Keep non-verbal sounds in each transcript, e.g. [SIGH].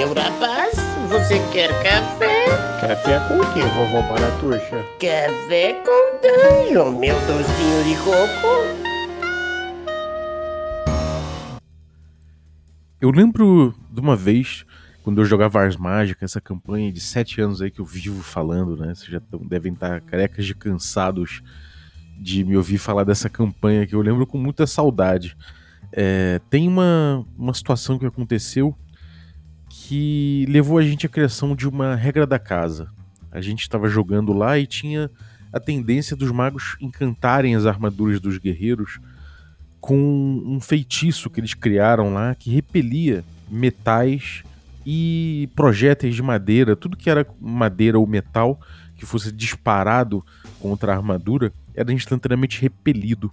meu rapaz, você quer café? Café com o que, vovó Baratuxa? Café com danho, meu docinho de coco. Eu lembro de uma vez, quando eu jogava Ars Mágica, essa campanha de sete anos aí que eu vivo falando, né? Vocês já tão, devem estar carecas de cansados de me ouvir falar dessa campanha que eu lembro com muita saudade. É, tem uma, uma situação que aconteceu que levou a gente à criação de uma regra da casa. A gente estava jogando lá e tinha a tendência dos magos encantarem as armaduras dos guerreiros com um feitiço que eles criaram lá que repelia metais e projéteis de madeira, tudo que era madeira ou metal que fosse disparado contra a armadura era instantaneamente repelido.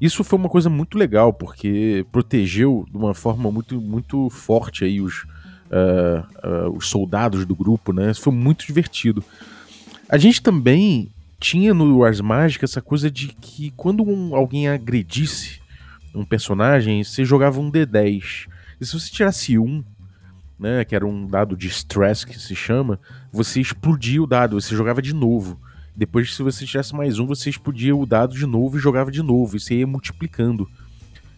Isso foi uma coisa muito legal, porque protegeu de uma forma muito, muito forte aí os, uh, uh, os soldados do grupo, né? Isso foi muito divertido. A gente também tinha no Wars Magic essa coisa de que quando um, alguém agredisse um personagem, você jogava um D10. E se você tirasse um, né, que era um dado de stress que se chama, você explodia o dado, você jogava de novo. Depois, se você tivesse mais um, você explodia o dado de novo e jogava de novo. E você ia multiplicando.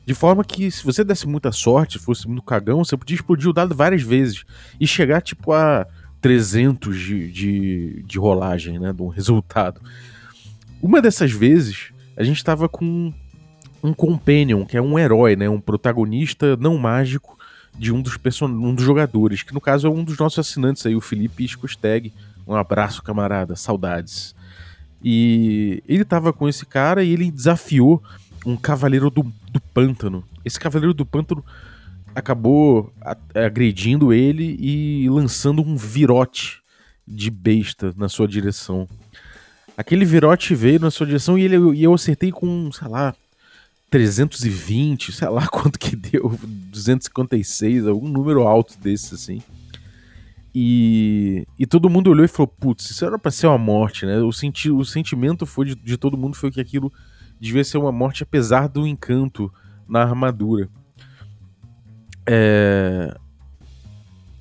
De forma que, se você desse muita sorte, fosse muito cagão, você podia explodir o dado várias vezes. E chegar, tipo, a 300 de, de, de rolagem, né? De um resultado. Uma dessas vezes, a gente estava com um companion, que é um herói, né? Um protagonista não mágico de um dos, person... um dos jogadores, que no caso é um dos nossos assinantes aí, o Felipe Scosteg. Um abraço, camarada, saudades. E ele tava com esse cara e ele desafiou um cavaleiro do, pântano. Esse cavaleiro do pântano acabou agredindo ele e lançando um virote de besta na sua direção. Aquele virote veio na sua direção e, ele, e eu acertei com, sei lá, 320, sei lá [LAUGHS] quanto que deu, 256, algum número alto desse assim. E, e todo mundo olhou e falou: putz, isso era pra ser uma morte, né? O, senti o sentimento foi de, de todo mundo foi que aquilo devia ser uma morte, apesar do encanto na armadura. É...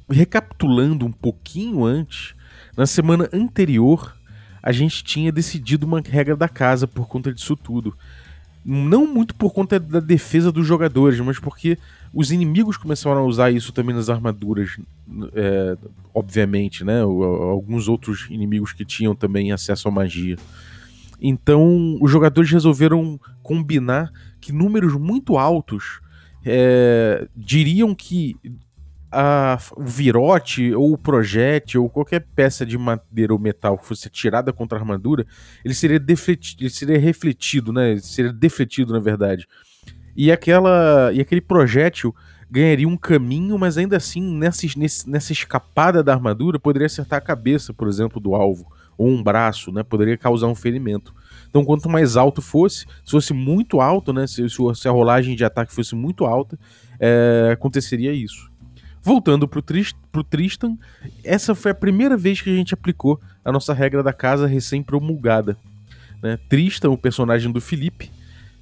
Recapitulando um pouquinho antes, na semana anterior, a gente tinha decidido uma regra da casa por conta disso tudo. Não muito por conta da defesa dos jogadores, mas porque os inimigos começaram a usar isso também nas armaduras, é, obviamente, né? Alguns outros inimigos que tinham também acesso à magia. Então, os jogadores resolveram combinar que números muito altos é, diriam que a, o virote ou o projétil ou qualquer peça de madeira ou metal que fosse tirada contra a armadura, ele seria, defletido, ele seria refletido, né? Seria defletido, na verdade. E, aquela, e aquele projétil ganharia um caminho, mas ainda assim, nessa, nessa escapada da armadura, poderia acertar a cabeça, por exemplo, do alvo, ou um braço, né? Poderia causar um ferimento. Então, quanto mais alto fosse, se fosse muito alto, né? Se, se a rolagem de ataque fosse muito alta, é, aconteceria isso. Voltando pro, Trist pro Tristan, essa foi a primeira vez que a gente aplicou a nossa regra da casa recém-promulgada. Né? Tristan, o personagem do Felipe,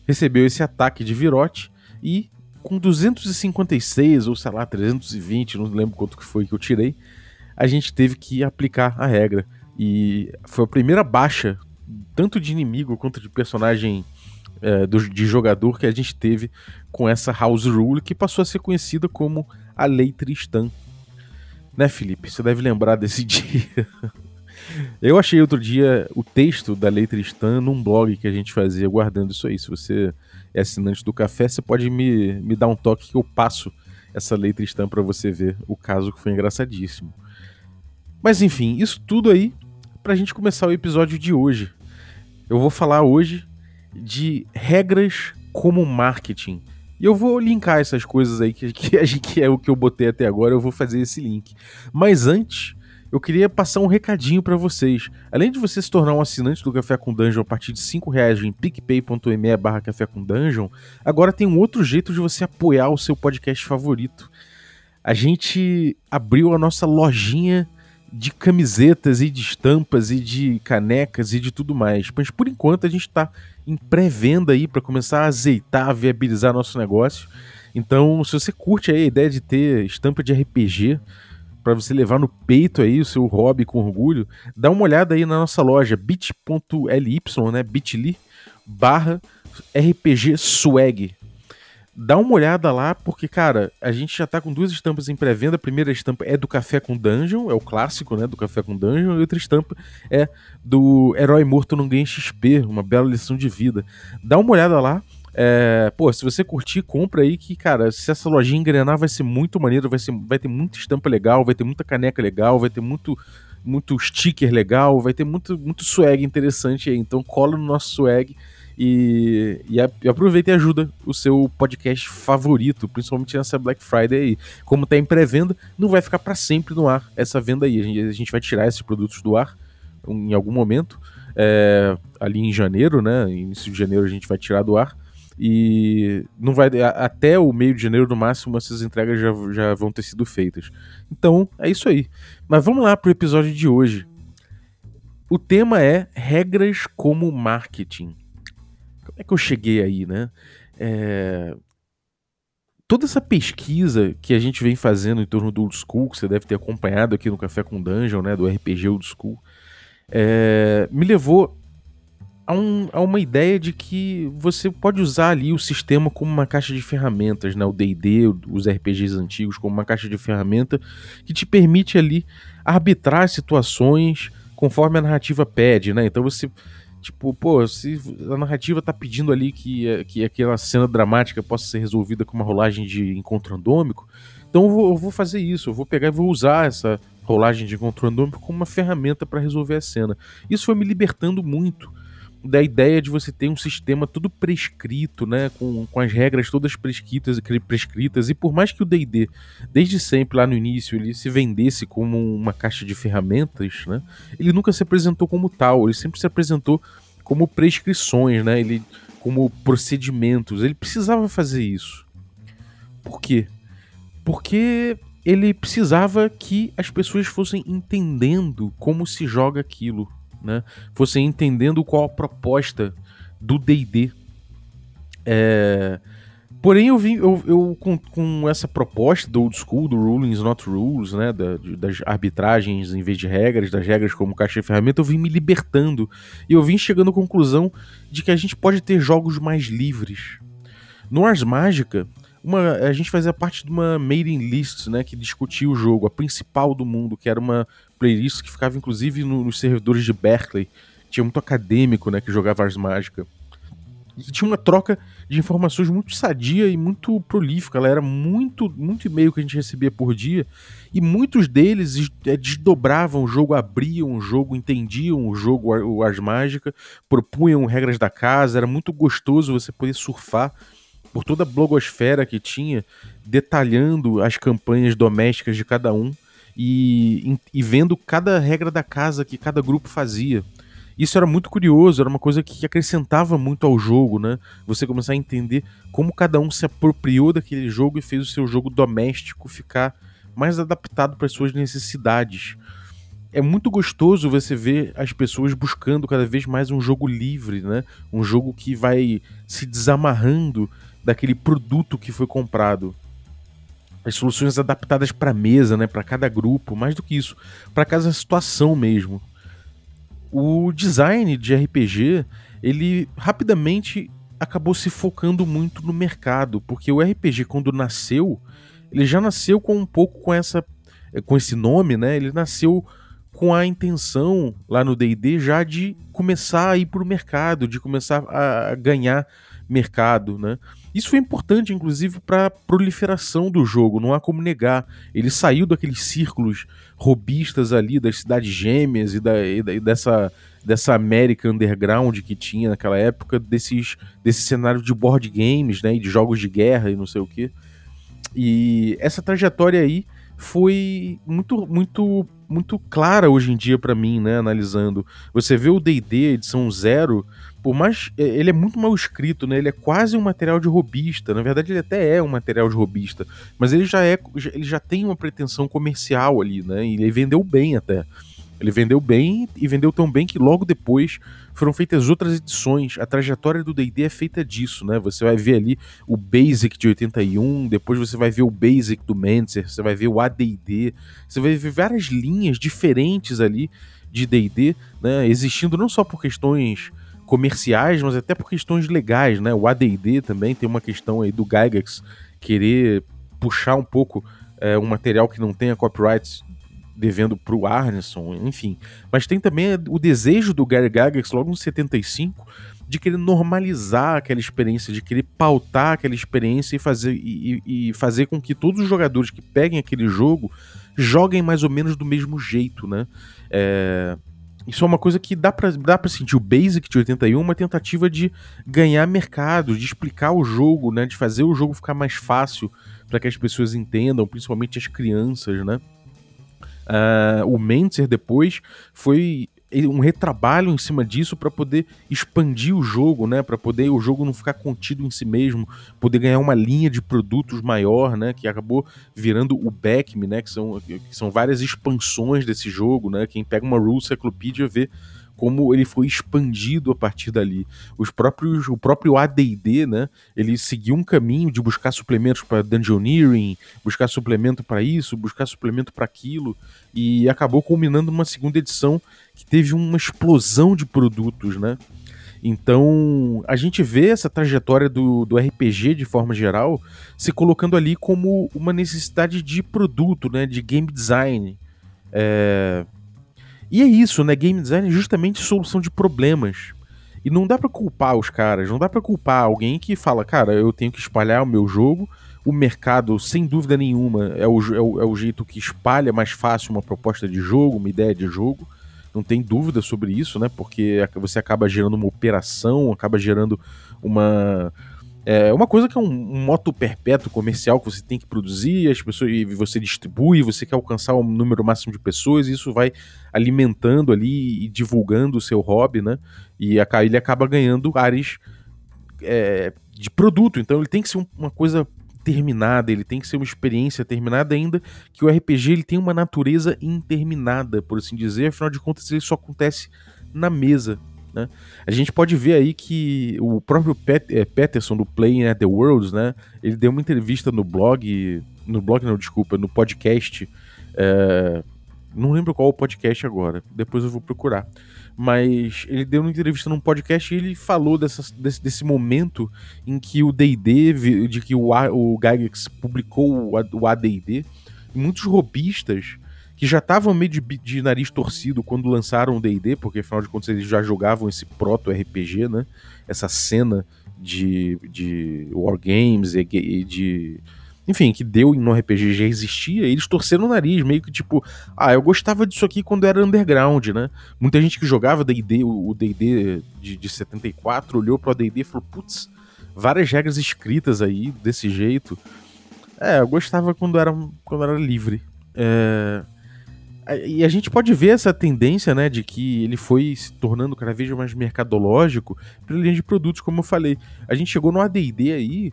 recebeu esse ataque de virote e com 256 ou sei lá, 320, não lembro quanto que foi que eu tirei, a gente teve que aplicar a regra. E foi a primeira baixa, tanto de inimigo quanto de personagem é, do, de jogador que a gente teve com essa House Rule, que passou a ser conhecida como a Lei Tristan. Né, Felipe? Você deve lembrar desse [LAUGHS] dia. Eu achei outro dia o texto da Lei Tristan num blog que a gente fazia guardando isso aí. Se você é assinante do café, você pode me, me dar um toque que eu passo essa Lei Tristan para você ver o caso que foi engraçadíssimo. Mas enfim, isso tudo aí pra gente começar o episódio de hoje. Eu vou falar hoje de regras como marketing. E eu vou linkar essas coisas aí que, que, que é o que eu botei até agora, eu vou fazer esse link. Mas antes, eu queria passar um recadinho para vocês. Além de você se tornar um assinante do Café com Dungeon a partir de 5 reais em picpay.me barra Café com Dungeon, agora tem um outro jeito de você apoiar o seu podcast favorito. A gente abriu a nossa lojinha de camisetas e de estampas e de canecas e de tudo mais. Mas por enquanto a gente está em pré-venda aí para começar a azeitar, viabilizar nosso negócio. Então, se você curte aí a ideia de ter estampa de RPG para você levar no peito aí o seu hobby com orgulho, dá uma olhada aí na nossa loja bit.ly, né, bit.ly barra RPG Swag. Dá uma olhada lá, porque, cara, a gente já tá com duas estampas em pré-venda. A primeira estampa é do Café com Dungeon, é o clássico, né, do Café com Dungeon. E outra estampa é do Herói Morto Não Ganha XP, uma bela lição de vida. Dá uma olhada lá. É, pô, se você curtir, compra aí que, cara, se essa lojinha engrenar vai ser muito maneiro, vai, ser, vai ter muita estampa legal, vai ter muita caneca legal, vai ter muito, muito sticker legal, vai ter muito, muito swag interessante aí. Então cola no nosso swag e, e, aproveita e ajuda o seu podcast favorito, principalmente nessa Black Friday aí. Como tá em pré-venda, não vai ficar para sempre no ar essa venda aí. A gente, a gente vai tirar esses produtos do ar em algum momento. É, ali em janeiro, né? Início de janeiro a gente vai tirar do ar. E não vai até o meio de janeiro, no máximo, essas entregas já, já vão ter sido feitas. Então, é isso aí. Mas vamos lá pro episódio de hoje. O tema é regras como marketing. É que eu cheguei aí, né? É... Toda essa pesquisa que a gente vem fazendo em torno do Old School, que você deve ter acompanhado aqui no Café com Dungeon, né? Do RPG Old School, é... me levou a, um, a, uma ideia de que você pode usar ali o sistema como uma caixa de ferramentas, né? O D&D, os RPGs antigos como uma caixa de ferramenta que te permite ali arbitrar situações conforme a narrativa pede, né? Então você Tipo, pô, se a narrativa tá pedindo ali que, que aquela cena dramática possa ser resolvida com uma rolagem de encontro randômico, então eu vou, eu vou fazer isso, eu vou pegar e vou usar essa rolagem de encontro randômico como uma ferramenta para resolver a cena. Isso foi me libertando muito da ideia de você ter um sistema tudo prescrito, né, com, com as regras todas prescritas, prescritas, e por mais que o D&D, desde sempre lá no início, ele se vendesse como uma caixa de ferramentas, né, ele nunca se apresentou como tal, ele sempre se apresentou como prescrições, né, ele, como procedimentos, ele precisava fazer isso. Por quê? Porque ele precisava que as pessoas fossem entendendo como se joga aquilo, né? Você entendendo qual a proposta do D&D. É... Porém, eu vim eu, eu com, com, essa proposta do old school, do rulings not rules, né, da, das arbitragens em vez de regras, das regras como caixa de ferramenta, eu vim me libertando. E eu vim chegando à conclusão de que a gente pode ter jogos mais livres. No Ars Mágica, uma, a gente fazia parte de uma mailing list, né, que discutia o jogo, a principal do mundo, que era uma playlist que ficava inclusive no, nos servidores de Berkeley. Tinha muito acadêmico, né, que jogava Ars Mágica. E tinha uma troca de informações muito sadia e muito prolífica. Ela era muito, muito e-mail que a gente recebia por dia. E muitos deles é, desdobravam o jogo, abriam o jogo, entendiam o jogo, o Ars Mágica, propunham regras da casa. Era muito gostoso você poder surfar por toda a blogosfera que tinha, detalhando as campanhas domésticas de cada um e, e vendo cada regra da casa que cada grupo fazia. Isso era muito curioso, era uma coisa que acrescentava muito ao jogo, né? Você começar a entender como cada um se apropriou daquele jogo e fez o seu jogo doméstico ficar mais adaptado para as suas necessidades. É muito gostoso você ver as pessoas buscando cada vez mais um jogo livre, né? Um jogo que vai se desamarrando daquele produto que foi comprado as soluções adaptadas para mesa, né, para cada grupo, mais do que isso, para cada situação mesmo. O design de RPG, ele rapidamente acabou se focando muito no mercado, porque o RPG quando nasceu, ele já nasceu com um pouco com essa com esse nome, né? Ele nasceu com a intenção lá no D&D já de começar a ir para o mercado, de começar a ganhar mercado, né? Isso foi importante, inclusive, para a proliferação do jogo, não há como negar. Ele saiu daqueles círculos robistas ali das cidades gêmeas e, da, e, da, e dessa, dessa América underground que tinha naquela época, desses, desse cenário de board games, né, e de jogos de guerra e não sei o que. E essa trajetória aí foi muito, muito, muito clara hoje em dia para mim, né, analisando. Você vê o D&D edição zero por mais. É, ele é muito mal escrito, né? Ele é quase um material de robista. Na verdade, ele até é um material de robista. Mas ele já é. Ele já tem uma pretensão comercial ali, né? E ele vendeu bem até. Ele vendeu bem e vendeu tão bem que logo depois foram feitas outras edições. A trajetória do D&D é feita disso, né? Você vai ver ali o Basic de 81, depois você vai ver o Basic do Manser, você vai ver o AD&D, você vai ver várias linhas diferentes ali de D&D, né? Existindo não só por questões comerciais, mas até por questões legais, né? O AD&D também tem uma questão aí do Gygax querer puxar um pouco é, um material que não tenha copyrights devendo pro Arneson, enfim. Mas tem também o desejo do Gary Gygax, logo em 75, de querer normalizar aquela experiência, de querer pautar aquela experiência e fazer, e, e fazer com que todos os jogadores que peguem aquele jogo joguem mais ou menos do mesmo jeito, né? É, isso é uma coisa que dá pra, dá sentir. O Basic de 81 é uma tentativa de ganhar mercado, de explicar o jogo, né? De fazer o jogo ficar mais fácil para que as pessoas entendam, principalmente as crianças, né? Uh, o Mentzer depois foi um retrabalho em cima disso para poder expandir o jogo, né? Para poder o jogo não ficar contido em si mesmo, poder ganhar uma linha de produtos maior, né? Que acabou virando o Backme, né? Que são, que são várias expansões desse jogo, né? Quem pega uma Rule Cyclopedia vê como ele foi expandido a partir dali. Os próprios, o próprio AD&D, né, ele seguiu um caminho de buscar suplementos para Dungeoneering, buscar suplemento para isso, buscar suplemento para aquilo, e acabou culminando numa segunda edição que teve uma explosão de produtos, né? Então, a gente vê essa trajetória do, do RPG de forma geral se colocando ali como uma necessidade de produto, né, de game design. É, e é isso, né? Game design é justamente solução de problemas. E não dá para culpar os caras, não dá para culpar alguém que fala, cara, eu tenho que espalhar o meu jogo. O mercado, sem dúvida nenhuma, é o, é o, é o jeito que espalha mais fácil uma proposta de jogo, uma ideia de jogo. Não tem dúvida sobre isso, né? Porque você acaba gerando uma operação, acaba gerando uma, é uma coisa que é um, um, moto perpétuo comercial que você tem que produzir, as pessoas e você distribui, você quer alcançar um número máximo de pessoas, e isso vai alimentando ali e divulgando o seu hobby, né? E ele acaba ganhando áreas é, de produto. Então ele tem que ser uma coisa terminada, ele tem que ser uma experiência terminada, ainda que o RPG ele tem uma natureza interminada, por assim dizer, afinal de contas ele só acontece na mesa. Né? A gente pode ver aí que o próprio é, Peterson do Playing at the Worlds, né? Ele deu uma entrevista no blog, no blog não, desculpa, no podcast. É, não lembro qual o podcast agora, depois eu vou procurar. Mas ele deu uma entrevista num podcast e ele falou dessa, desse, desse momento em que o D&D, de que o, o Gygax publicou o AD&D, muitos robistas que já estavam meio de, de, nariz torcido quando lançaram o D&D, porque afinal de contas eles já jogavam esse proto-RPG, né? Essa cena de, de wargames e, de... Enfim, que deu no RPG já existia, eles torceram o nariz, meio que tipo, ah, eu gostava disso aqui quando era underground, né? Muita gente que jogava D&D, o D&D de, de 74, olhou pro D&D e falou, putz, várias regras escritas aí, desse jeito. É, eu gostava quando era, quando era livre. É... E a gente pode ver essa tendência, né, de que ele foi se tornando cada vez mais mercadológico pela linha de produtos, como eu falei. A gente chegou no AD&D aí,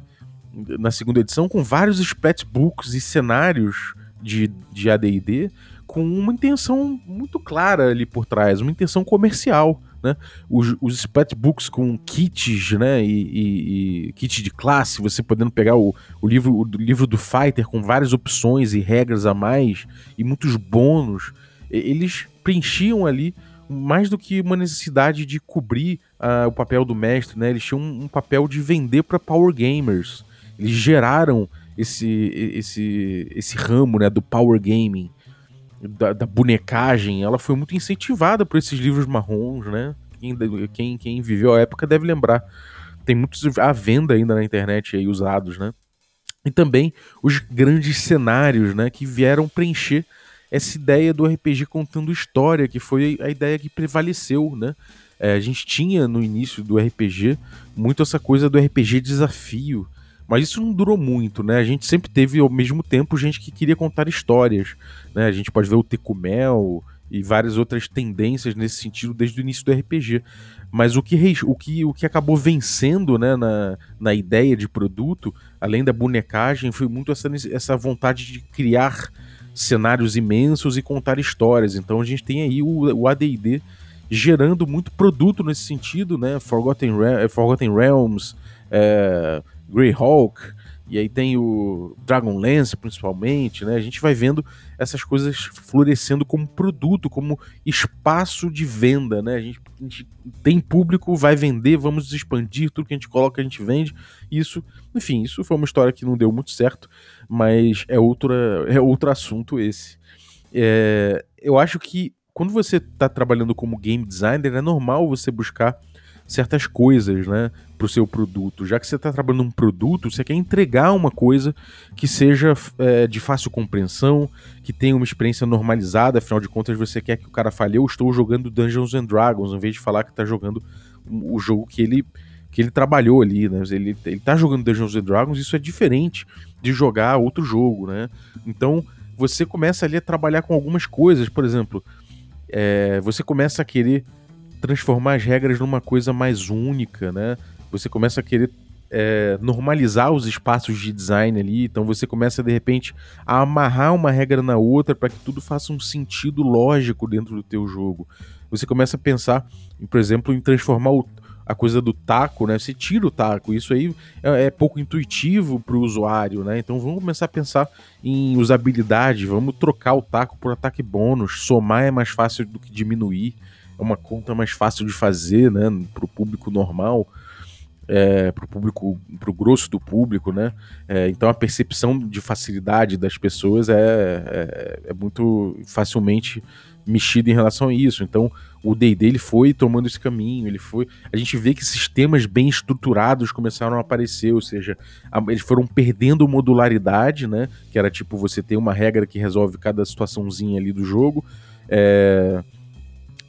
na segunda edição, com vários splatbooks e cenários de, de AD&D com uma intenção muito clara ali por trás, uma intenção comercial né? Os, os splatbooks com kits, né? E, e, e, kit de classe, você podendo pegar o, o, livro, o livro do Fighter com várias opções e regras a mais e muitos bônus. Eles preenchiam ali mais do que uma necessidade de cobrir uh, o papel do mestre, né? Eles tinham um, um papel de vender para power gamers. Eles geraram esse, esse, esse ramo, né, do power gaming da, da, bonecagem, ela foi muito incentivada por esses livros marrons, né? Quem, quem, quem viveu a época deve lembrar. Tem muitos à venda ainda na internet aí usados, né? E também os grandes cenários, né? Que vieram preencher essa ideia do RPG contando história, que foi a ideia que prevaleceu, né? É, a gente tinha no início do RPG muito essa coisa do RPG desafio, mas isso não durou muito, né? A gente sempre teve, ao mesmo tempo, gente que queria contar histórias. Né? A gente pode ver o Tecumel e várias outras tendências nesse sentido desde o início do RPG. Mas o que, o que, o que acabou vencendo né, na, na ideia de produto, além da bonecagem, foi muito essa, essa vontade de criar cenários imensos e contar histórias. Então a gente tem aí o, o AD&D gerando muito produto nesse sentido, né? Forgotten, Forgotten Realms, é, Greyhawk, e aí tem o Dragonlance, principalmente, né? A gente vai vendo essas coisas florescendo como produto, como espaço de venda, né? A gente, a gente, tem público, vai vender, vamos expandir, tudo que a gente coloca a gente vende. Isso, enfim, isso foi uma história que não deu muito certo, mas é, outra, é outro assunto esse. É, eu acho que quando você está trabalhando como game designer, é normal você buscar certas coisas, né, para o seu produto. Já que você está trabalhando um produto, você quer entregar uma coisa que seja é, de fácil compreensão, que tenha uma experiência normalizada. Afinal de contas, você quer que o cara fale: Eu estou jogando Dungeons and Dragons, em vez de falar que está jogando o jogo que ele que ele trabalhou ali, né? Ele, ele tá jogando Dungeons and Dragons, isso é diferente de jogar outro jogo, né? Então você começa ali a trabalhar com algumas coisas, por exemplo, é, você começa a querer transformar as regras numa coisa mais única, né? Você começa a querer é, normalizar os espaços de design ali, então você começa de repente a amarrar uma regra na outra para que tudo faça um sentido lógico dentro do teu jogo. Você começa a pensar, por exemplo, em transformar o, a coisa do taco, né? Você tira o taco, isso aí é, é pouco intuitivo para o usuário, né? Então vamos começar a pensar em usabilidade, vamos trocar o taco por ataque bônus, somar é mais fácil do que diminuir é uma conta mais fácil de fazer, né, para o público normal, é, para o público, para o grosso do público, né? É, então a percepção de facilidade das pessoas é, é, é, muito facilmente mexida em relação a isso. Então o D&D ele foi tomando esse caminho, ele foi. A gente vê que sistemas bem estruturados começaram a aparecer, ou seja, a, eles foram perdendo modularidade, né? Que era tipo você ter uma regra que resolve cada situaçãozinha ali do jogo. É,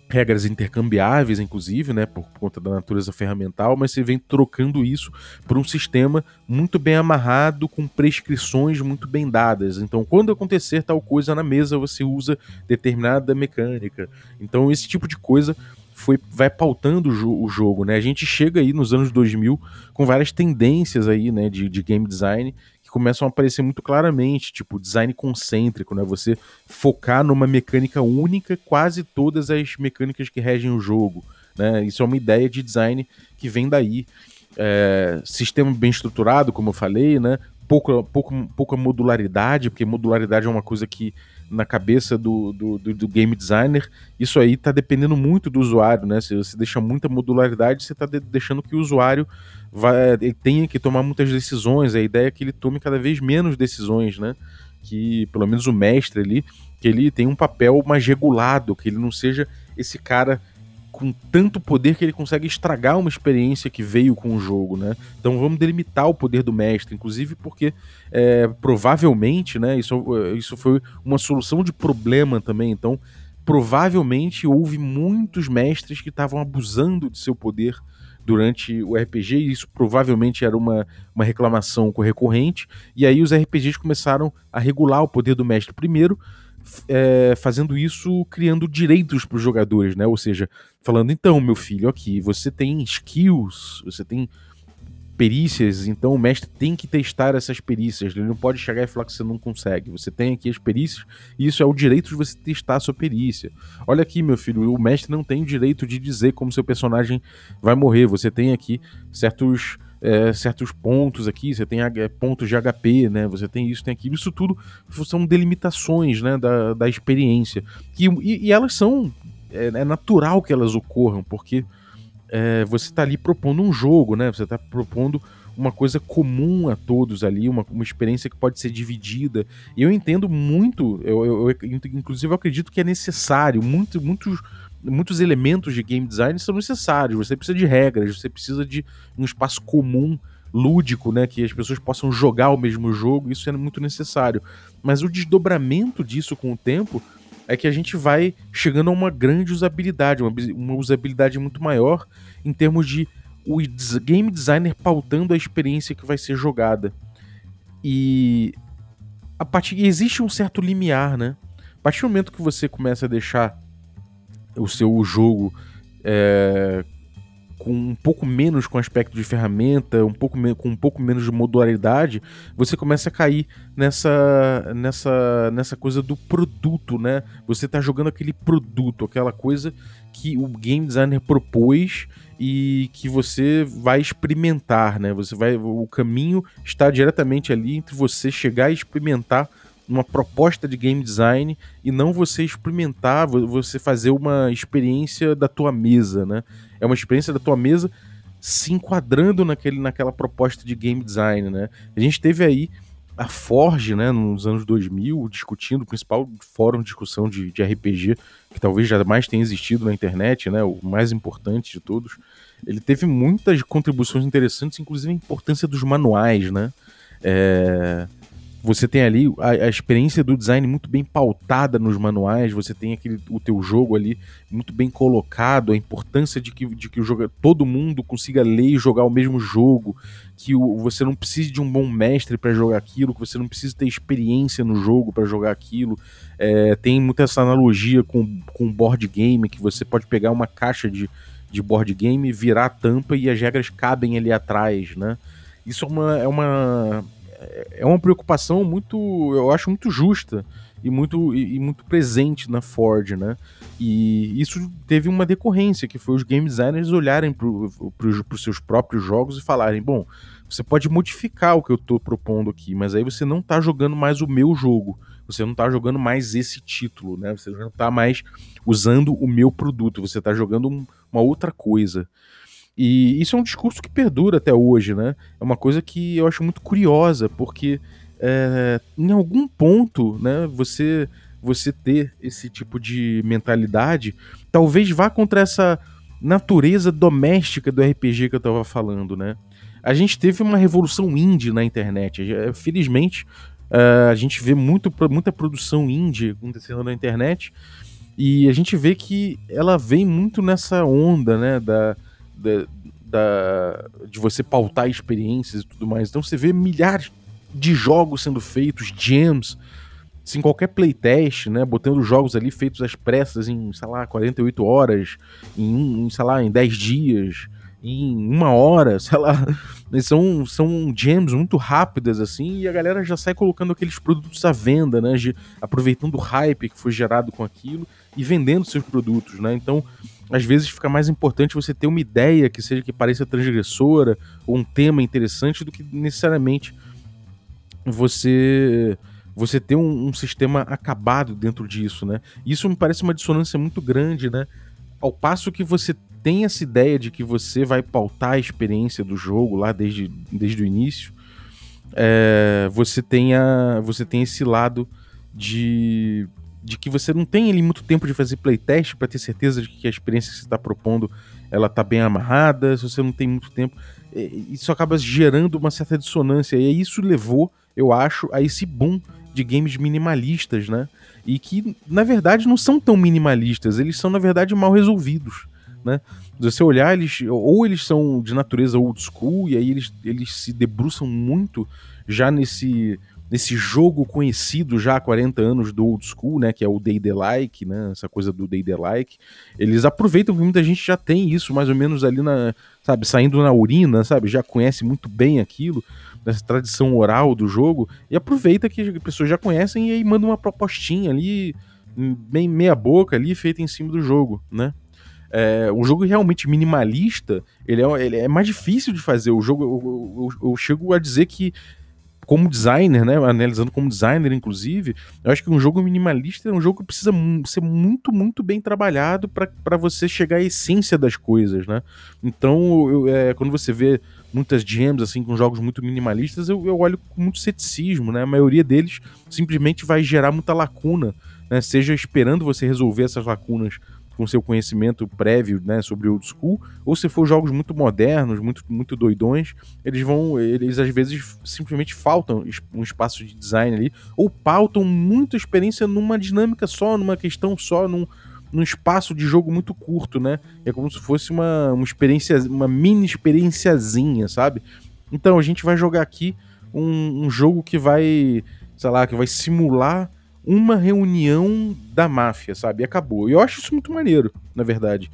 regras intercambiáveis, inclusive, né, por conta da natureza ferramental, mas você vem trocando isso por um sistema muito bem amarrado, com prescrições muito bem dadas. Então, quando acontecer tal coisa na mesa, você usa determinada mecânica. Então, esse tipo de coisa foi vai pautando o, jo o, jogo, né? A gente chega aí nos anos 2000 com várias tendências aí, né, de, de game design que começam a aparecer muito claramente, tipo design concêntrico, né? Você focar numa mecânica única, quase todas as mecânicas que regem o jogo, né? Isso é uma ideia de design que vem daí. É, sistema bem estruturado, como eu falei, né? Pouca, pouca, pouca modularidade, porque modularidade é uma coisa que na cabeça do, do, do, do, game designer, isso aí está dependendo muito do usuário, né? Se você deixa muita modularidade, você está de deixando que o usuário vai, tenha que tomar muitas decisões. A ideia é que ele tome cada vez menos decisões, né? Que pelo menos o mestre ali, que ele tenha um papel mais regulado, que ele não seja esse cara com tanto poder que ele consegue estragar uma experiência que veio com o jogo, né? Então vamos delimitar o poder do mestre, inclusive porque é, provavelmente, né? Isso, isso foi uma solução de problema também. Então provavelmente houve muitos mestres que estavam abusando de seu poder durante o RPG, e isso provavelmente era uma, uma reclamação recorrente, e aí os RPGs começaram a regular o poder do mestre primeiro, é, fazendo isso criando direitos para os jogadores, né? Ou seja, falando, então, meu filho, aqui, você tem skills, você tem perícias, então o mestre tem que testar essas perícias. Ele não pode chegar e falar que você não consegue. Você tem aqui as perícias e isso é o direito de você testar a sua perícia. Olha aqui, meu filho, o mestre não tem o direito de dizer como seu personagem vai morrer. Você tem aqui certos é, certos pontos aqui, você tem pontos de HP, né? Você tem isso, tem aquilo. Isso tudo são delimitações né, da, da experiência. E, e, e elas são. É, é, natural que elas ocorram, porque é, você está ali propondo um jogo, né? Você está propondo uma coisa comum a todos ali, uma, uma experiência que pode ser dividida. E eu entendo muito, eu, eu, eu inclusive eu acredito que é necessário, muito, muitos muitos elementos de game design são necessários. Você precisa de regras, você precisa de um espaço comum, lúdico, né, que as pessoas possam jogar o mesmo jogo. Isso é muito necessário. Mas o desdobramento disso com o tempo é que a gente vai chegando a uma grande usabilidade, uma, uma usabilidade muito maior em termos de o game designer pautando a experiência que vai ser jogada. E a partir existe um certo limiar, né? A partir do momento que você começa a deixar o seu jogo é, com um pouco menos com aspecto de ferramenta, um pouco com um pouco menos de modularidade, você começa a cair nessa nessa nessa coisa do produto, né? Você está jogando aquele produto, aquela coisa que o game designer propôs e que você vai experimentar, né? Você vai o caminho está diretamente ali entre você chegar e experimentar uma proposta de game design e não você experimentar, você fazer uma experiência da tua mesa, né? É uma experiência da tua mesa se enquadrando naquele, naquela proposta de game design, né? A gente teve aí a Forge, né, nos anos 2000, discutindo o principal fórum de discussão de, de RPG, que talvez jamais tenha existido na internet, né, o mais importante de todos. Ele teve muitas contribuições interessantes, inclusive a importância dos manuais, né? É, você tem ali a, a, experiência do design muito bem pautada nos manuais, você tem aquele, o teu jogo ali muito bem colocado, a importância de que, de que o jogo, todo mundo consiga ler e jogar o mesmo jogo, que o, você não precise de um bom mestre para jogar aquilo, que você não precisa ter experiência no jogo para jogar aquilo. É, tem muita essa analogia com, com board game, que você pode pegar uma caixa de, de board game, virar a tampa e as regras cabem ali atrás, né? Isso é uma, é uma é uma preocupação muito, eu acho muito justa e muito, e, e muito presente na Ford, né? E isso teve uma decorrência, que foi os game designers olharem para os seus próprios jogos e falarem, bom, você pode modificar o que eu estou propondo aqui, mas aí você não está jogando mais o meu jogo, você não está jogando mais esse título, né? Você não está mais usando o meu produto, você está jogando um, uma outra coisa. E isso é um discurso que perdura até hoje, né? É uma coisa que eu acho muito curiosa, porque é, em algum ponto, né, você, você ter esse tipo de mentalidade talvez vá contra essa natureza doméstica do RPG que eu estava falando, né? A gente teve uma revolução indie na internet. Felizmente, uh, a gente vê muito, muita produção indie acontecendo na internet e a gente vê que ela vem muito nessa onda, né, da, da, da, de você pautar experiências e tudo mais. Então você vê milhares de jogos sendo feitos, gems, sem qualquer playtest, né? Botando jogos ali feitos às pressas em, sei lá, 48 horas, em, em sei lá, em 10 dias, em uma hora, [LAUGHS] sei lá. São, são gems muito rápidas, assim, e a galera já sai colocando aqueles produtos à venda, né? Aproveitando o hype que foi gerado com aquilo e vendendo seus produtos, né? Então, às vezes fica mais importante você ter uma ideia que seja que pareça transgressora ou um tema interessante do que necessariamente você você ter um, um, sistema acabado dentro disso, né? Isso me parece uma dissonância muito grande, né? Ao passo que você tem essa ideia de que você vai pautar a experiência do jogo lá desde, desde o início, é, você, tem a, você tem esse lado de de que você não tem ali muito tempo de fazer playtest para ter certeza de que a experiência que você está propondo ela tá bem amarrada, se você não tem muito tempo, isso acaba gerando uma certa dissonância e isso levou, eu acho, a esse boom de games minimalistas, né? E que na verdade não são tão minimalistas, eles são na verdade mal resolvidos, né? Se você olhar, eles ou eles são de natureza old school e aí eles, eles se debruçam muito já nesse nesse jogo conhecido já há 40 anos do old school, né, que é o Day-the-like, né, essa coisa do Day-the-like, eles aproveitam que muita gente já tem isso mais ou menos ali na, sabe, saindo na urina, sabe, já conhece muito bem aquilo, dessa tradição oral do jogo, e aproveita que as pessoas já conhecem e aí manda uma propostinha ali, bem meia boca ali, feita em cima do jogo, né. É, um jogo realmente minimalista, ele é, ele é mais difícil de fazer. O jogo, eu, eu, eu, chego a dizer que como designer, né, analisando como designer, inclusive, eu acho que um jogo minimalista é um jogo que precisa ser muito, muito bem trabalhado para você chegar à essência das coisas, né? Então, eu, é, quando você vê muitas gems, assim, com jogos muito minimalistas, eu, eu olho com muito ceticismo, né? A maioria deles simplesmente vai gerar muita lacuna, né? Seja esperando você resolver essas lacunas com seu conhecimento prévio, né, sobre old school, ou se for jogos muito modernos, muito, muito doidões, eles vão, eles às vezes simplesmente faltam um espaço de design ali, ou pautam muita experiência numa dinâmica só, numa questão só, num, num espaço de jogo muito curto, né? É como se fosse uma, uma experiência, uma mini experienciazinha, sabe? Então a gente vai jogar aqui um, um jogo que vai, sei lá, que vai simular uma reunião da máfia, sabe? E acabou. Eu acho isso muito maneiro, na verdade.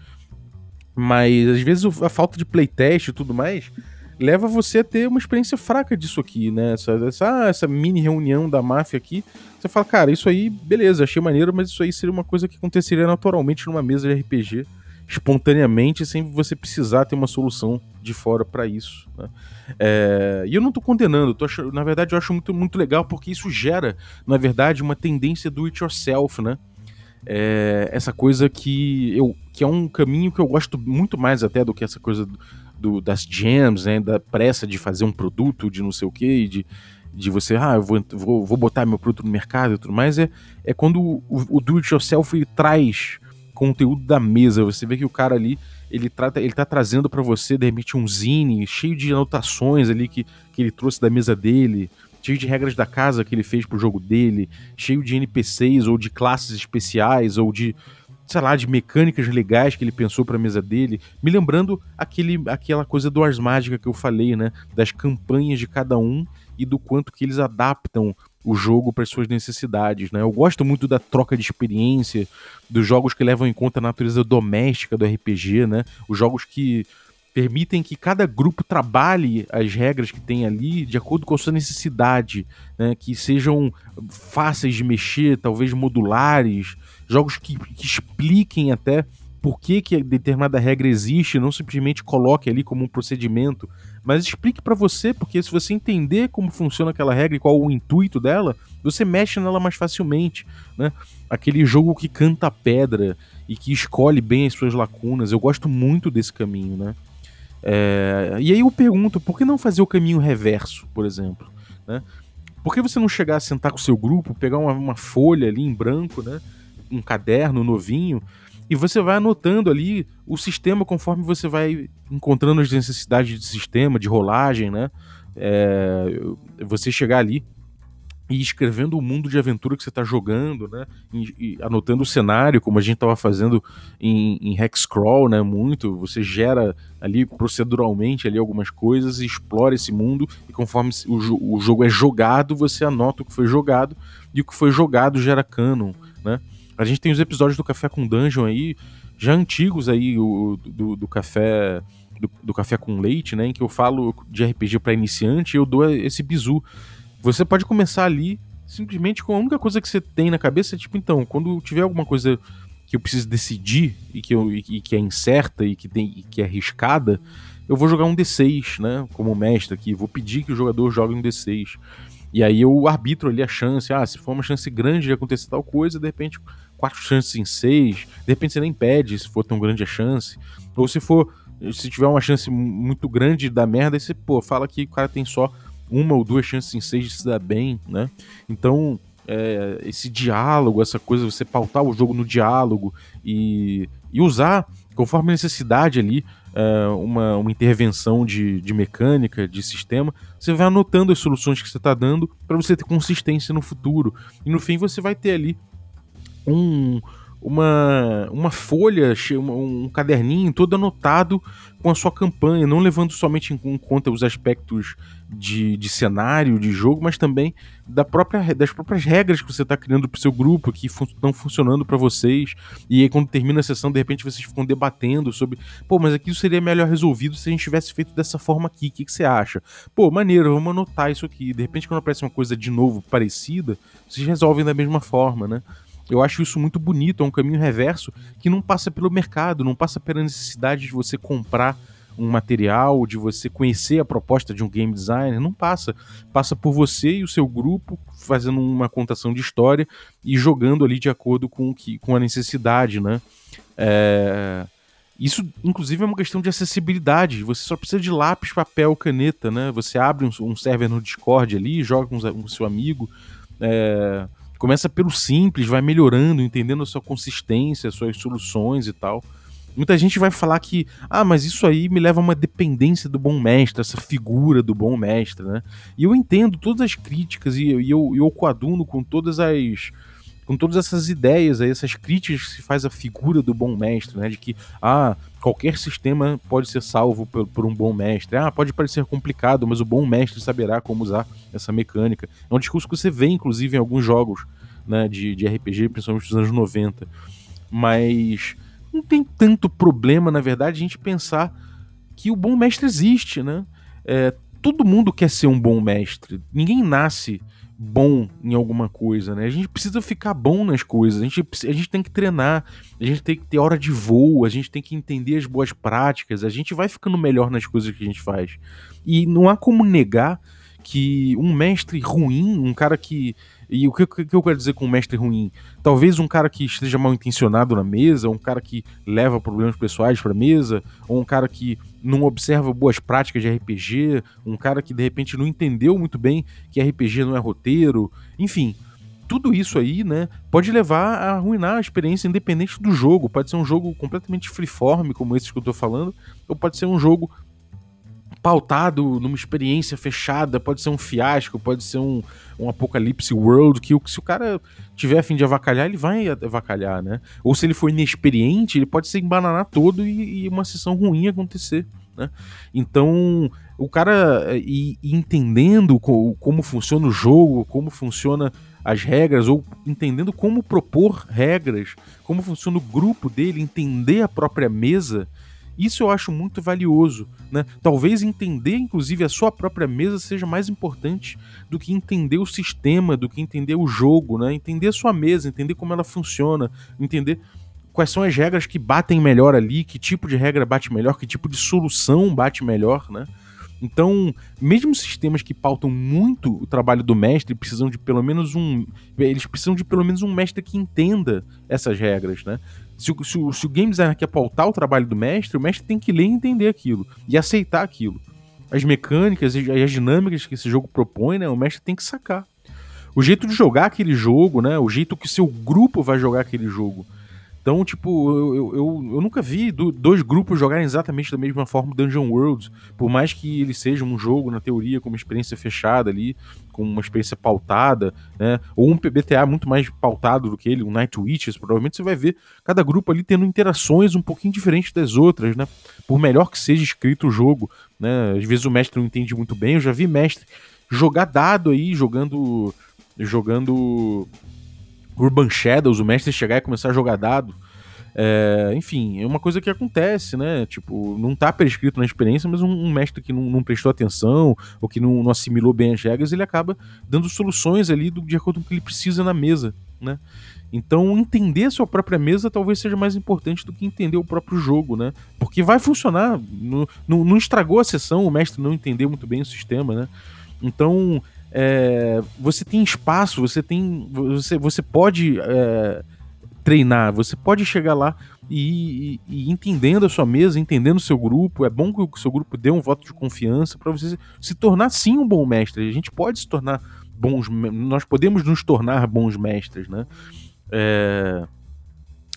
Mas às vezes a falta de playtest e tudo mais leva você a ter uma experiência fraca disso aqui, né? Essa, essa, essa mini reunião da máfia aqui. Você fala, cara, isso aí, beleza, achei maneiro, mas isso aí seria uma coisa que aconteceria naturalmente numa mesa de RPG, espontaneamente, sem você precisar ter uma solução de fora para isso. Né? É, e eu não tô condenando, tô achando, na verdade eu acho muito, muito legal porque isso gera, na verdade, uma tendência do it yourself, né? É, essa coisa que eu que é um caminho que eu gosto muito mais até do que essa coisa do, do, das jams, né, da pressa de fazer um produto, de não sei o que, de, de você, ah, eu vou, vou, vou botar meu produto no mercado e tudo mais, é, é quando o, o do it yourself traz conteúdo da mesa, você vê que o cara ali, ele, trata, ele tá trazendo para você, de repente, um zine cheio de anotações ali que, que ele trouxe da mesa dele, cheio de regras da casa que ele fez pro jogo dele, cheio de NPCs ou de classes especiais ou de sei lá, de mecânicas legais que ele pensou para a mesa dele, me lembrando aquele, aquela coisa do Ars Mágica que eu falei, né, das campanhas de cada um e do quanto que eles adaptam o jogo para suas necessidades, né? Eu gosto muito da troca de experiência, dos jogos que levam em conta a natureza doméstica do RPG, né? Os jogos que permitem que cada grupo trabalhe as regras que tem ali de acordo com a sua necessidade, né? que sejam fáceis de mexer, talvez modulares, jogos que, que expliquem até por que, que determinada regra existe, não simplesmente coloque ali como um procedimento, mas explique para você, porque se você entender como funciona aquela regra e qual o intuito dela, você mexe nela mais facilmente, né? Aquele jogo que canta pedra e que escolhe bem as suas lacunas, eu gosto muito desse caminho, né? É, e aí eu pergunto, por que não fazer o caminho reverso, por exemplo? Né? Por que você não chegar a sentar com o seu grupo, pegar uma, uma folha ali em branco, né? um caderno novinho, e você vai anotando ali o sistema conforme você vai encontrando as necessidades de sistema, de rolagem, né? É, você chegar ali e escrevendo o mundo de aventura que você está jogando, né? E, e, anotando o cenário, como a gente estava fazendo em, em Hexcrawl, né? Muito. Você gera ali proceduralmente ali algumas coisas explora esse mundo. E conforme o, o jogo é jogado, você anota o que foi jogado. E o que foi jogado gera canon, né? A gente tem os episódios do Café com Dungeon aí, já antigos aí, o, do, do Café do, do, Café com Leite, né? Em que eu falo de RPG para iniciante eu dou esse bizu você pode começar ali simplesmente com a única coisa que você tem na cabeça, tipo, então, quando tiver alguma coisa que eu preciso decidir e que, eu, e que é incerta e que, tem, e que é arriscada, eu vou jogar um D6, né? Como mestre aqui, vou pedir que o jogador jogue um D6. E aí eu arbitro ali a chance. Ah, se for uma chance grande de acontecer tal coisa, de repente, quatro chances em seis. De repente você nem pede se for tão grande a chance. Ou se for. Se tiver uma chance muito grande da merda, aí você, pô, fala que o cara tem só uma ou duas chances em seis de se dar bem, né? Então, é, esse diálogo, essa coisa, você pautar o jogo no diálogo e, e usar, conforme necessidade ali, é, uma, uma intervenção de, de mecânica, de sistema, você vai anotando as soluções que você está dando para você ter consistência no futuro. E no fim você vai ter ali um, uma, uma folha, um caderninho todo anotado com a sua campanha, não levando somente em conta os aspectos de, de cenário, de jogo, mas também da própria, das próprias regras que você está criando para o seu grupo, que estão fun funcionando para vocês. E aí, quando termina a sessão, de repente vocês ficam debatendo sobre, pô, mas aquilo seria melhor resolvido se a gente tivesse feito dessa forma aqui. O que, que você acha? Pô, maneiro, vamos anotar isso aqui. De repente, quando aparece uma coisa de novo parecida, vocês resolvem da mesma forma, né? Eu acho isso muito bonito, é um caminho reverso que não passa pelo mercado, não passa pela necessidade de você comprar um material, de você conhecer a proposta de um game designer, não passa. Passa por você e o seu grupo fazendo uma contação de história e jogando ali de acordo com, que, com a necessidade, né? É... Isso, inclusive, é uma questão de acessibilidade. Você só precisa de lápis, papel, caneta, né? Você abre um, um server no Discord ali, joga com o seu amigo. É começa pelo simples, vai melhorando, entendendo a sua consistência, as suas soluções e tal. Muita gente vai falar que, ah, mas isso aí me leva a uma dependência do bom mestre, essa figura do bom mestre, né? E eu entendo todas as críticas e, e eu, eu coaduno com todas as com todas essas ideias aí, essas críticas que se faz a figura do bom mestre, né? De que, ah, qualquer sistema pode ser salvo por, por, um bom mestre. Ah, pode parecer complicado, mas o bom mestre saberá como usar essa mecânica. É um discurso que você vê, inclusive, em alguns jogos né, de, de RPG, principalmente dos anos 90. Mas não tem tanto problema, na verdade, a gente pensar que o bom mestre existe, né? É, todo mundo quer ser um bom mestre. Ninguém nasce bom em alguma coisa, né? A gente precisa ficar bom nas coisas, a gente, a gente tem que treinar, a gente tem que ter hora de voo, a gente tem que entender as boas práticas, a gente vai ficando melhor nas coisas que a gente faz. E não há como negar que um mestre ruim, um cara que. E o que, que eu quero dizer com um mestre ruim? Talvez um cara que esteja mal intencionado na mesa, um cara que leva problemas pessoais para mesa, ou um cara que não observa boas práticas de RPG, um cara que de repente não entendeu muito bem que RPG não é roteiro, enfim. Tudo isso aí, né, pode levar a arruinar a experiência independente do jogo. Pode ser um jogo completamente freeform, como esse que eu tô falando, ou pode ser um jogo pautado numa experiência fechada, pode ser um fiasco, pode ser um, um apocalipse world, que se o cara tiver a fim de avacalhar, ele vai avacalhar, né? Ou se ele for inexperiente, ele pode se embananar todo e, e uma sessão ruim acontecer, né? Então, o cara e, e entendendo co, como funciona o jogo, como funciona as regras, ou entendendo como propor regras, como funciona o grupo dele, entender a própria mesa, isso eu acho muito valioso, né? Talvez entender, inclusive, a sua própria mesa seja mais importante do que entender o sistema, do que entender o jogo, né? Entender a sua mesa, entender como ela funciona, entender quais são as regras que batem melhor ali, que tipo de regra bate melhor, que tipo de solução bate melhor, né? Então, mesmo sistemas que pautam muito o trabalho do mestre, precisam de pelo menos um. Eles precisam de pelo menos um mestre que entenda essas regras, né? Se, se, se o game designer quer pautar o trabalho do mestre, o mestre tem que ler e entender aquilo. E aceitar aquilo. As mecânicas e as dinâmicas que esse jogo propõe, né? O mestre tem que sacar. O jeito de jogar aquele jogo, né? O jeito que seu grupo vai jogar aquele jogo. Então, tipo, eu, eu, eu, nunca vi dois grupos jogarem exatamente da mesma forma Dungeon Worlds, por mais que ele seja um jogo, na teoria, com uma experiência fechada ali, com uma experiência pautada, né? Ou um PBTA muito mais pautado do que ele, um Night Witches, provavelmente você vai ver cada grupo ali tendo interações um pouquinho diferentes das outras, né? Por melhor que seja escrito o jogo, né? Às vezes o mestre não entende muito bem, eu já vi mestre jogar dado aí, jogando jogando Urban Shadows, o mestre chegar e começar a jogar dado. É, enfim, é uma coisa que acontece, né? Tipo, não tá prescrito na experiência, mas um, um mestre que não, não, prestou atenção ou que não, não, assimilou bem as regras, ele acaba dando soluções ali do, de acordo com o que ele precisa na mesa, né? Então, entender a sua própria mesa talvez seja mais importante do que entender o próprio jogo, né? Porque vai funcionar. Não, não, estragou a sessão, o mestre não entendeu muito bem o sistema, né? Então, é, você tem espaço, você tem. Você, você pode é, treinar, você pode chegar lá e, e, e, entendendo a sua mesa, entendendo o seu grupo. É bom que o seu grupo dê um voto de confiança para você se tornar sim um bom mestre. A gente pode se tornar bons. Nós podemos nos tornar bons mestres, né? É,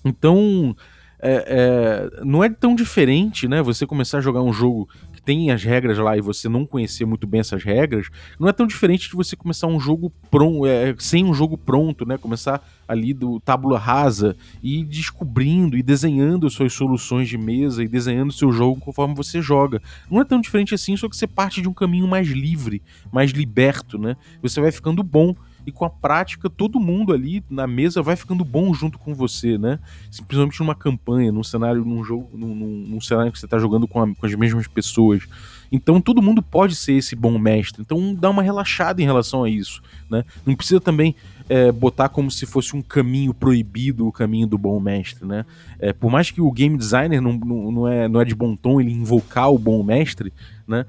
então. É, é, não é tão diferente, né? Você começar a jogar um jogo tem as regras lá e você não conhecer muito bem essas regras, não é tão diferente de você começar um jogo pronto, é, sem um jogo pronto, né? Começar ali do tábula rasa e descobrindo e desenhando suas soluções de mesa e desenhando seu jogo conforme você joga. Não é tão diferente assim, só que você parte de um caminho mais livre, mais liberto, né? Você vai ficando bom e com a prática todo mundo ali na mesa vai ficando bom junto com você, né? Principalmente numa campanha, num cenário, num jogo, num, num cenário que você está jogando com, a, com, as mesmas pessoas. Então todo mundo pode ser esse bom mestre. Então dá uma relaxada em relação a isso, né? Não precisa também é, botar como se fosse um caminho proibido o caminho do bom mestre, né? É, por mais que o game designer não, não, não, é, não é de bom tom ele invocar o bom mestre, né?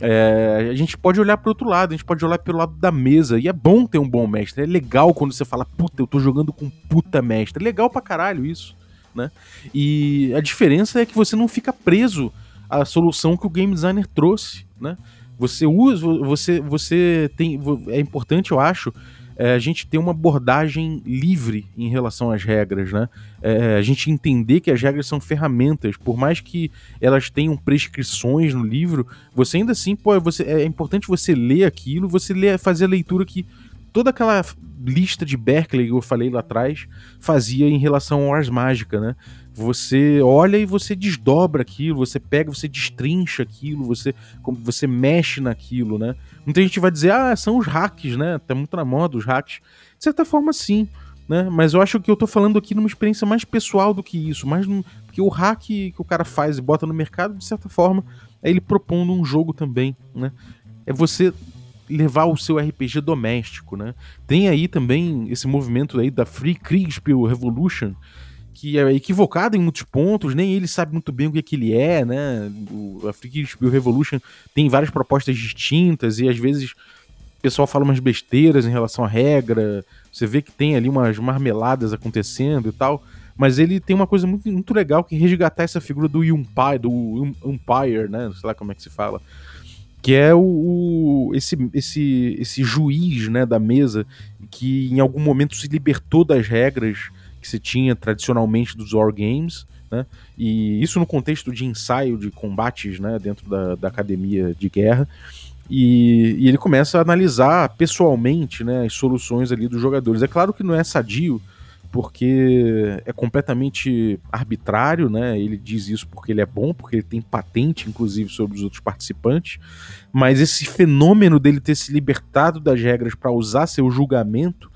É, a gente pode olhar para outro lado, a gente pode olhar pelo lado da mesa. E é bom ter um bom mestre. É legal quando você fala, puta, eu tô jogando com puta mestre. É legal pra caralho isso, né? E a diferença é que você não fica preso à solução que o game designer trouxe, né? Você usa, você, você tem. É importante, eu acho, é, a gente ter uma abordagem livre em relação às regras, né? É, a gente entender que as regras são ferramentas, por mais que elas tenham prescrições no livro, você ainda assim, pô, você, é importante você ler aquilo, você ler, fazer a leitura que toda aquela lista de Berkeley que eu falei lá atrás fazia em relação ao Ars Mágica, né? Você olha e você desdobra aquilo, você pega, você destrincha aquilo, você, você mexe naquilo, né? Muita gente vai dizer, ah, são os hacks, né? Tá muito na moda os hacks. De certa forma, sim. né? Mas eu acho que eu tô falando aqui numa experiência mais pessoal do que isso, mais num, porque o hack que o cara faz e bota no mercado, de certa forma, é ele propondo um jogo também, né? É você levar o seu RPG doméstico, né? Tem aí também esse movimento aí da Free Kriegspiel Revolution, que é equivocado em muitos pontos, nem ele sabe muito bem o que, é que ele é, né? O, a Free Kriegspiel Revolution tem várias propostas distintas e às vezes o pessoal fala umas besteiras em relação à regra, você vê que tem ali umas marmeladas acontecendo e tal, mas ele tem uma coisa muito, muito legal que é resgatar essa figura do umpire, do umpire, né? Sei lá como é que se fala que é o, o, esse, esse, esse juiz né, da mesa que em algum momento se libertou das regras que se tinha tradicionalmente dos War Games, né, e isso no contexto de ensaio de combates né, dentro da, da academia de guerra, e, e, ele começa a analisar pessoalmente né, as soluções ali dos jogadores. É claro que não é sadio, porque é completamente arbitrário, né? Ele diz isso porque ele é bom, porque ele tem patente, inclusive, sobre os outros participantes. Mas esse fenômeno dele ter se libertado das regras para usar seu julgamento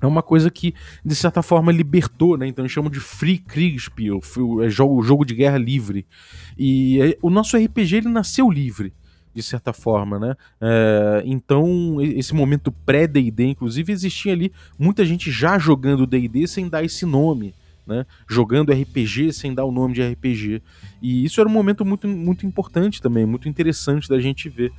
é uma coisa que, de certa forma, libertou, né? Então eles chamam de Free Kriegspiel, é jogo, jogo de guerra livre. E é, o nosso RPG ele nasceu livre de certa forma, né? É, então, esse momento pré-DD, inclusive, existia ali muita gente já jogando DD sem dar esse nome, né? Jogando RPG sem dar o nome de RPG. E isso era um momento muito, muito importante também, muito interessante da gente ver.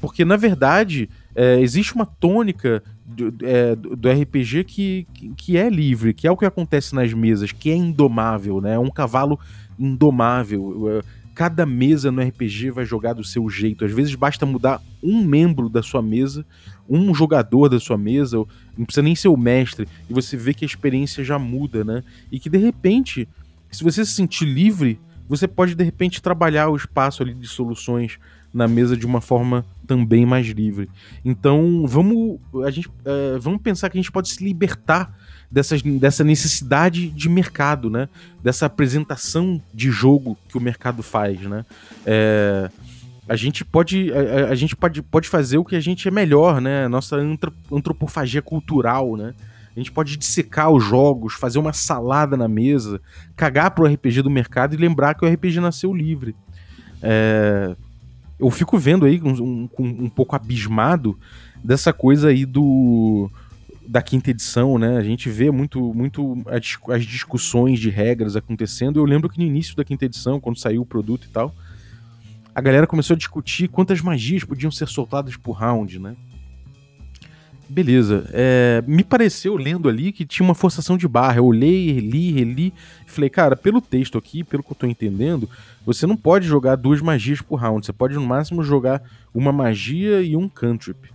Porque, na verdade, é, existe uma tônica do, é, do RPG que, que é livre, que é o que acontece nas mesas, que é indomável, né? É um cavalo indomável cada mesa no RPG vai jogar do seu jeito. Às vezes basta mudar um membro da sua mesa, um jogador da sua mesa, não precisa nem ser o mestre, e você vê que a experiência já muda, né? E que de repente, se você se sentir livre, você pode de repente trabalhar o espaço ali de soluções na mesa de uma forma também mais livre. Então, vamos a gente é, vamos pensar que a gente pode se libertar dessas, dessa necessidade de mercado, né? Dessa apresentação de jogo que o mercado faz, né? É, a gente pode a, a, gente pode, pode fazer o que a gente é melhor, né? Nossa antropofagia cultural, né? A gente pode dissecar os jogos, fazer uma salada na mesa, cagar pro RPG do mercado e lembrar que o RPG nasceu livre. É, eu fico vendo aí um, um, um pouco abismado dessa coisa aí do da quinta edição, né? A gente vê muito, muito as discussões de regras acontecendo. Eu lembro que no início da quinta edição, quando saiu o produto e tal, a galera começou a discutir quantas magias podiam ser soltadas por round, né? Beleza. É, me pareceu, lendo ali, que tinha uma forçação de barra. Eu olhei, reli, reli falei, cara, pelo texto aqui, pelo que eu tô entendendo, você não pode jogar duas magias por round. Você pode, no máximo, jogar uma magia e um cantrip.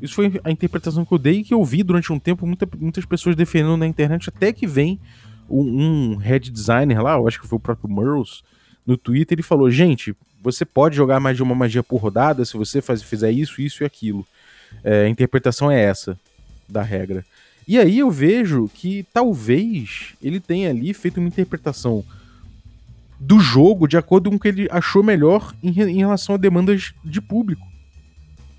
Isso foi a interpretação que eu dei e que eu vi durante um tempo muita, muitas pessoas defendendo na internet, até que vem um, um head designer lá, eu acho que foi o próprio Merles, no Twitter, ele falou: gente, você pode jogar mais de uma magia por rodada se você faz, fizer isso, isso e aquilo. É, a interpretação é essa da regra. E aí eu vejo que talvez ele tenha ali feito uma interpretação do jogo de acordo com o que ele achou melhor em, em relação a demandas de público.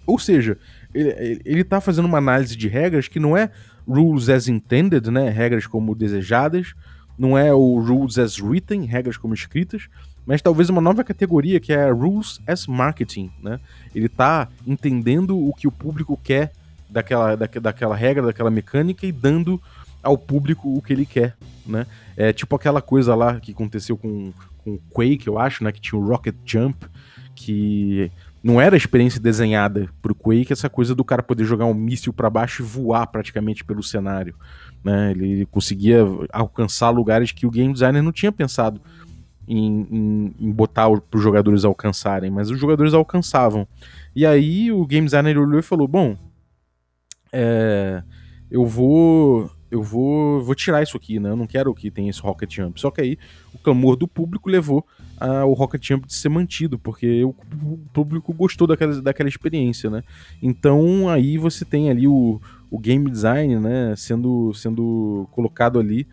Ou seja, ele, ele tá fazendo uma análise de regras que não é rules as intended, né? Regras como desejadas, não é o rules as written, regras como escritas, mas talvez uma nova categoria que é rules as marketing, né? Ele tá entendendo o que o público quer daquela, da, daquela regra, daquela mecânica e dando ao público o que ele quer, né? É tipo aquela coisa lá que aconteceu com, com Quake, eu acho, né? Que tinha o Rocket Jump, que não era a experiência desenhada pro Quake essa coisa do cara poder jogar um míssil para baixo e voar praticamente pelo cenário. Né? Ele conseguia alcançar lugares que o game designer não tinha pensado em, em, em botar para os jogadores alcançarem, mas os jogadores alcançavam. E aí o game designer olhou e falou: Bom, é, eu vou eu vou, vou tirar isso aqui, né? Eu não quero que tenha esse Rocket Jump. Só que aí o clamor do público levou ao Rocket Jump de ser mantido, porque o, público gostou daquela, daquela experiência, né? Então aí você tem ali o, o game design, né? Sendo, sendo colocado ali,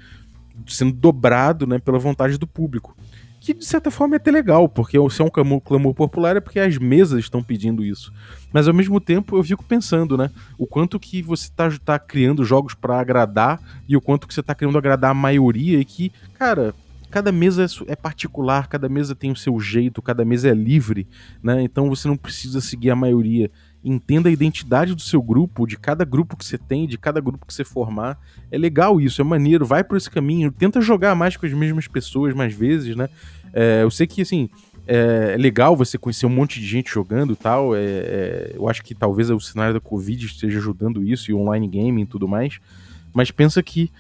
sendo dobrado, né? Pela vontade do público. Que de certa forma é até legal, porque se é um clamor, clamor popular é porque as mesas estão pedindo isso. Mas ao mesmo tempo eu fico pensando, né? O quanto que você tá, tá criando jogos para agradar e o quanto que você tá querendo agradar a maioria e que, cara, cada mesa é, é particular, cada mesa tem o seu jeito, cada mesa é livre, né? Então você não precisa seguir a maioria. Entenda a identidade do seu grupo, de cada grupo que você tem, de cada grupo que você formar. É legal isso, é maneiro, vai por esse caminho. Tenta jogar mais com as mesmas pessoas mais vezes, né? É, eu sei que, assim, é legal você conhecer um monte de gente jogando tal. É, é, eu acho que talvez o cenário da Covid esteja ajudando isso e online gaming e tudo mais. Mas pensa que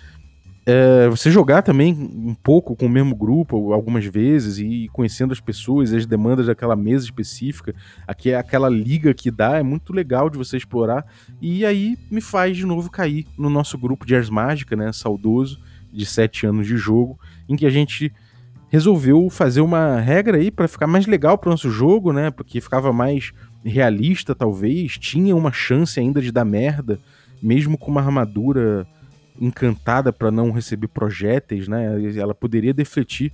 é, você jogar também um pouco com o mesmo grupo algumas vezes e conhecendo as pessoas, as demandas daquela mesa específica, aqui é aquela liga que dá, é muito legal de você explorar. E aí me faz de novo cair no nosso grupo de Ars Mágica, né, saudoso, de 7 anos de jogo, em que a gente resolveu fazer uma regra aí para ficar mais legal para o nosso jogo, né? Porque ficava mais realista, talvez, tinha uma chance ainda de dar merda, mesmo com uma armadura encantada para não receber projéteis, né? Ela poderia defletir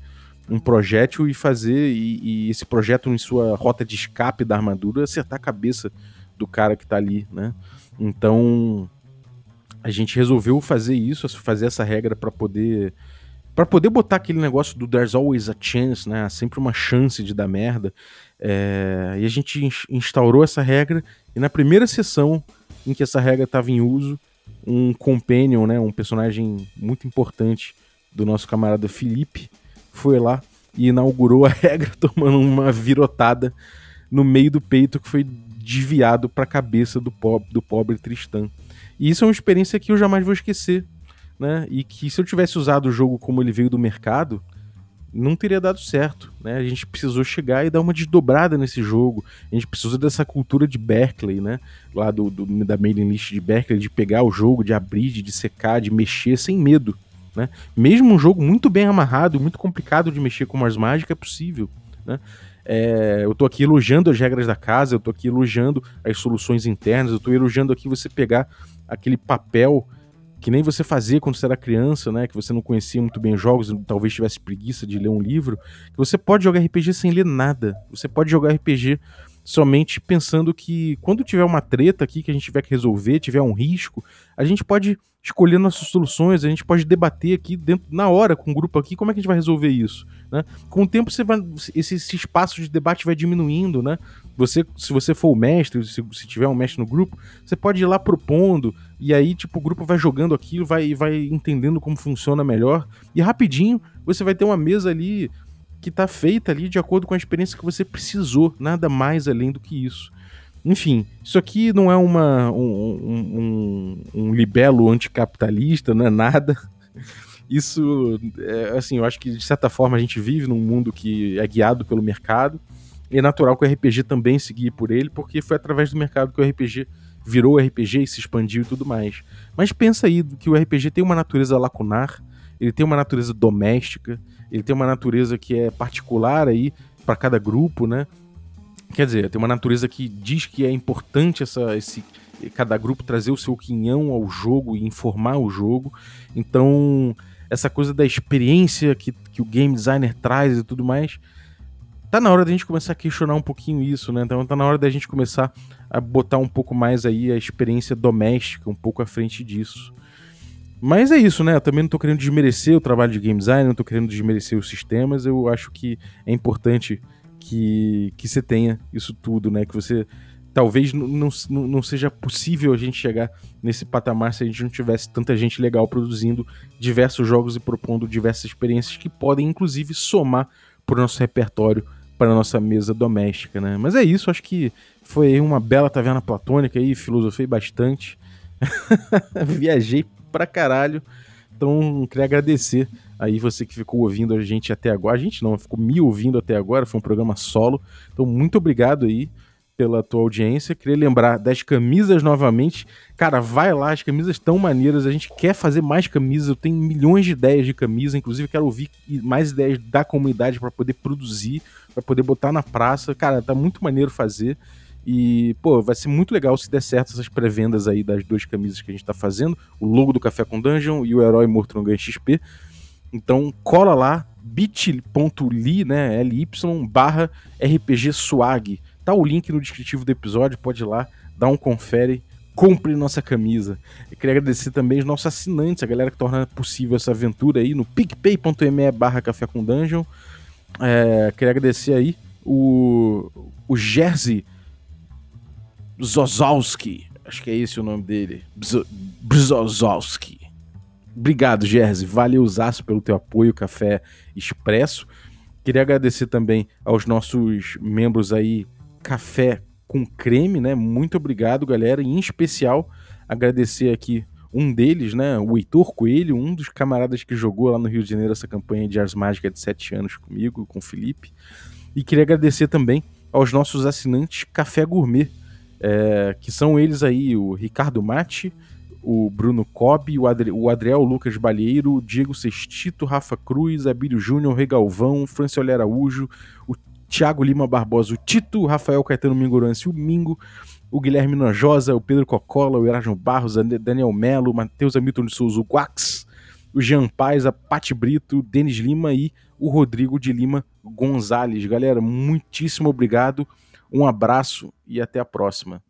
um projétil e fazer e, e, esse projeto em sua rota de escape da armadura acertar a cabeça do cara que tá ali, né? Então a gente resolveu fazer isso, fazer essa regra para poder para poder botar aquele negócio do there's always a chance, né? Sempre uma chance de dar merda. É... E a gente instaurou essa regra e na primeira sessão em que essa regra estava em uso, um companion, né, um personagem muito importante do nosso camarada Felipe, foi lá e inaugurou a [LAUGHS] regra tomando uma virotada no meio do peito que foi desviado para a cabeça do pobre, do pobre Tristan. E isso é uma experiência que eu jamais vou esquecer, né? E que se eu tivesse usado o jogo como ele veio do mercado, não teria dado certo, né? A gente precisou chegar e dar uma desdobrada nesse jogo. A gente precisou dessa cultura de Berkeley, né? Lá do, do da mailing list de Berkeley, de pegar o jogo, de abrir, de secar, de mexer sem medo, né? Mesmo um jogo muito bem amarrado, muito complicado de mexer com Mars Mágica, é possível, né? É, eu tô aqui elogiando as regras da casa, eu tô aqui elogiando as soluções internas, eu tô elogiando aqui você pegar aquele papel que nem você fazia quando você era criança, né? Que você não conhecia muito bem jogos, talvez tivesse preguiça de ler um livro, que você pode jogar RPG sem ler nada. Você pode jogar RPG somente pensando que quando tiver uma treta aqui que a gente tiver que resolver, tiver um risco, a gente pode escolher nossas soluções, a gente pode debater aqui dentro na hora com o grupo aqui como é que a gente vai resolver isso, né? Com o tempo você vai esse, esse espaço de debate vai diminuindo, né? Você, se você for o mestre, se, se tiver um mestre no grupo, você pode ir lá propondo, e aí, tipo, o grupo vai jogando aquilo, vai, vai entendendo como funciona melhor, e rapidinho você vai ter uma mesa ali que tá feita ali de acordo com a experiência que você precisou, nada mais além do que isso. Enfim, isso aqui não é uma, um, um, um libelo anticapitalista, não é nada. [LAUGHS] Isso, é, assim, eu acho que de certa forma a gente vive num mundo que é guiado pelo mercado, é natural que o RPG também se guie por ele, porque foi através do mercado que o RPG virou RPG e se expandiu e tudo mais. Mas pensa aí que o RPG tem uma natureza lacunar, ele tem uma natureza doméstica, ele tem uma natureza que é particular aí para cada grupo, né? Quer dizer, tem uma natureza que diz que é importante essa, esse, cada grupo trazer o seu quinhão ao jogo e informar o jogo. Então, essa coisa da experiência que, que o game designer traz e tudo mais, tá na hora da gente começar a questionar um pouquinho isso, né? Então tá na hora da gente começar a botar um pouco mais aí a experiência doméstica um pouco à frente disso. Mas é isso, né? Eu também não tô querendo desmerecer o trabalho de game design, não tô querendo desmerecer os sistemas. Eu acho que é importante que, que você tenha isso tudo, né? Que você. Talvez não, não, não seja possível a gente chegar nesse patamar se a gente não tivesse tanta gente legal produzindo diversos jogos e propondo diversas experiências que podem, inclusive, somar para o nosso repertório para nossa mesa doméstica, né? Mas é isso, acho que foi uma bela taverna platônica aí, filosofei bastante. [LAUGHS] Viajei pra caralho. Então, queria agradecer aí você que ficou ouvindo a gente até agora. A gente não, ficou me ouvindo até agora, foi um programa solo. Então, muito obrigado aí pela tua audiência. Queria lembrar das camisas novamente. Cara, vai lá, as camisas estão maneiras. A gente quer fazer mais camisas. Eu tenho milhões de ideias de camisa. Inclusive, quero ouvir mais ideias da comunidade para poder produzir, para poder botar na praça. Cara, tá muito maneiro fazer. E, pô, vai ser muito legal se der certo essas pré-vendas aí das duas camisas que a gente tá fazendo: o logo do Café com Dungeon e o Herói Morto no Ganho XP. Então, cola lá, bit.ly, né, ly, barra RPG Swag. Tá o link no descritivo do episódio, pode ir lá, dá um confere, compre nossa camisa. Queria agradecer também os nossos assinantes, a galera que torna possível essa aventura aí no picpay.me barra café com dungeon. É, queria agradecer aí o, o Jerzy Zozowski, acho que é esse o nome dele, Brzozowski. Obrigado, Jerzy, valeu Zaço pelo teu apoio, Café Expresso. Queria agradecer também aos nossos membros aí, Café com Creme, né? Muito obrigado, galera. E em especial, agradecer aqui um deles, né? O Heitor Coelho, um dos camaradas que jogou lá no Rio de Janeiro essa campanha de Ars Mágica de 7 anos comigo, com o Felipe. E queria agradecer também aos nossos assinantes Café Gourmet, é, que são eles aí, o Ricardo Mate, o Bruno Cobb, o, Adri o Adriel Lucas Balheiro, o Diego Sextito, Rafa Cruz, Abílio Júnior, Regalvão, Francioli Araújo, o Thiago Lima Barbosa, o Tito, Rafael Caetano Mingorance, o Mingo, o Guilherme Nojosa, o Pedro Cocola, o Erasmo Barros, o Daniel Melo, o Matheus Hamilton de Souza, o Guax, o Jean Paz, a Pati Brito, o Denis Lima e o Rodrigo de Lima Gonzalez. Galera, muitíssimo obrigado, um abraço e até a próxima.